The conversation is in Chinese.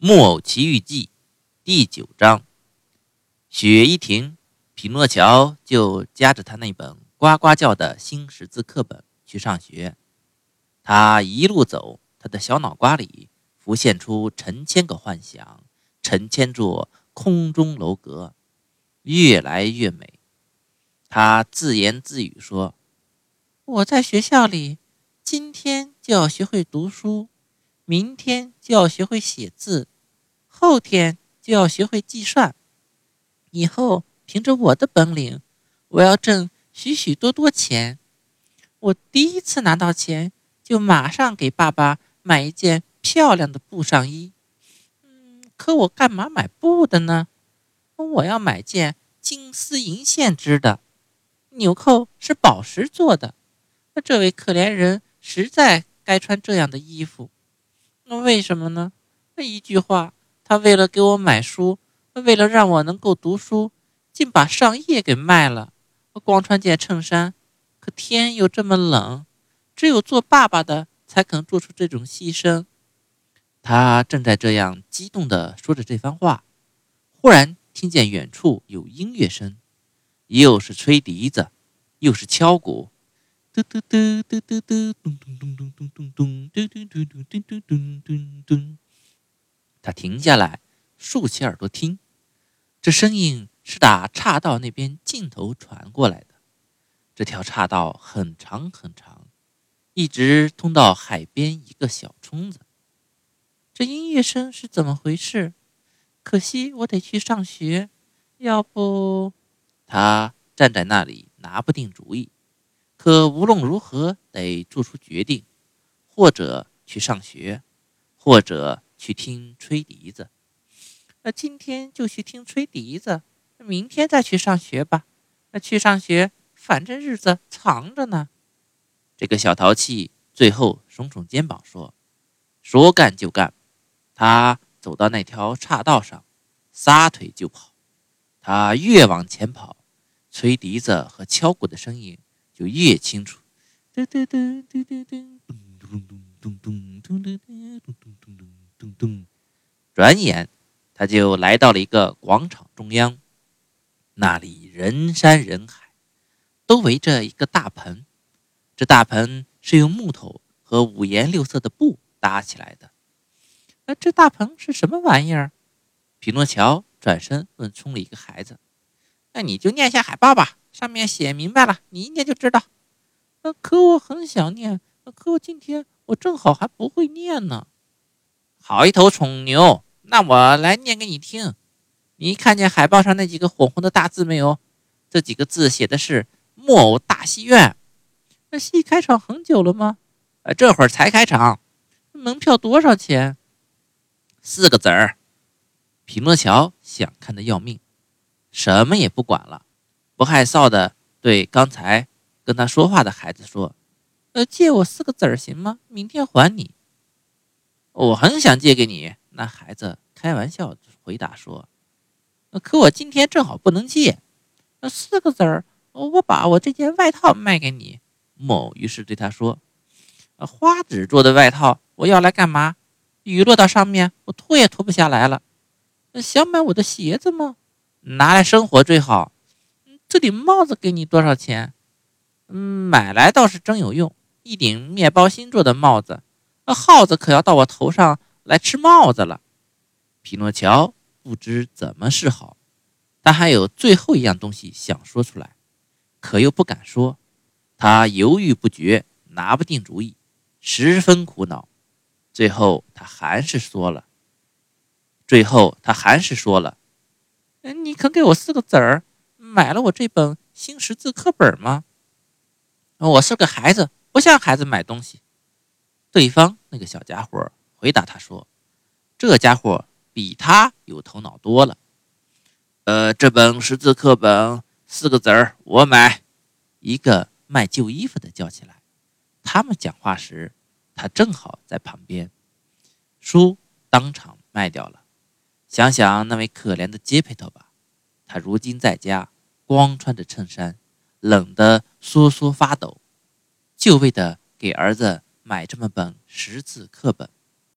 《木偶奇遇记》第九章，雪一停，匹诺乔就夹着他那本呱呱叫的新识字课本去上学。他一路走，他的小脑瓜里浮现出成千个幻想，成千座空中楼阁，越来越美。他自言自语说：“我在学校里，今天就要学会读书。”明天就要学会写字，后天就要学会计算。以后凭着我的本领，我要挣许许多多钱。我第一次拿到钱，就马上给爸爸买一件漂亮的布上衣。嗯，可我干嘛买布的呢？我要买件金丝银线织的，纽扣是宝石做的。那这位可怜人实在该穿这样的衣服。那为什么呢？那一句话，他为了给我买书，为了让我能够读书，竟把上衣给卖了。我光穿件衬衫，可天又这么冷，只有做爸爸的才肯做出这种牺牲。他正在这样激动地说着这番话，忽然听见远处有音乐声，又是吹笛子，又是敲鼓。嘟嘟嘟嘟嘟嘟，咚咚咚咚咚咚咚，嘟嘟嘟嘟嘟嘟咚咚咚。他停下来，竖起耳朵听，这声音是打岔道那边尽头传过来的。这条岔道很长很长，一直通到海边一个小村子。这音乐声是怎么回事？可惜我得去上学，要不……他站在那里拿不定主意。可无论如何得做出决定，或者去上学，或者去听吹笛子。那今天就去听吹笛子，明天再去上学吧。那去上学，反正日子长着呢。这个小淘气最后耸耸肩膀说：“说干就干。”他走到那条岔道上，撒腿就跑。他越往前跑，吹笛子和敲鼓的声音。就越清楚。咚咚咚咚咚咚咚咚咚咚咚咚咚咚咚咚咚。转眼，他就来到了一个广场中央，那里人山人海，都围着一个大盆。这大盆是用木头和五颜六色的布搭起来的。那，这大盆是什么玩意儿？匹诺乔转身问村里一个孩子：“那你就念下海报吧。”上面写明白了，你一念就知道。呃，可我很想念，可我今天我正好还不会念呢。好一头宠牛，那我来念给你听。你看见海报上那几个火红的大字没有？这几个字写的是“木偶大戏院”。那戏开场很久了吗？呃，这会儿才开场。门票多少钱？四个子儿。匹诺乔想看的要命，什么也不管了。不害臊的对刚才跟他说话的孩子说：“呃，借我四个子儿行吗？明天还你。”我很想借给你。那孩子开玩笑回答说：“可我今天正好不能借。呃，四个子儿，我把我这件外套卖给你。”某于是对他说：“花纸做的外套，我要来干嘛？雨落到上面，我脱也脱不下来了。想买我的鞋子吗？拿来生活最好。”这顶帽子给你多少钱？嗯，买来倒是真有用，一顶面包芯做的帽子。那耗子可要到我头上来吃帽子了。匹诺乔不知怎么是好，他还有最后一样东西想说出来，可又不敢说。他犹豫不决，拿不定主意，十分苦恼。最后他还是说了。最后他还是说了：“嗯，你肯给我四个子儿？”买了我这本新识字课本吗？我是个孩子，不像孩子买东西。对方那个小家伙回答他说：“这家伙比他有头脑多了。”呃，这本识字课本四个子儿，我买。一个卖旧衣服的叫起来。他们讲话时，他正好在旁边。书当场卖掉了。想想那位可怜的杰佩特吧，他如今在家。光穿着衬衫，冷得瑟瑟发抖，就为的给儿子买这么本识字课本。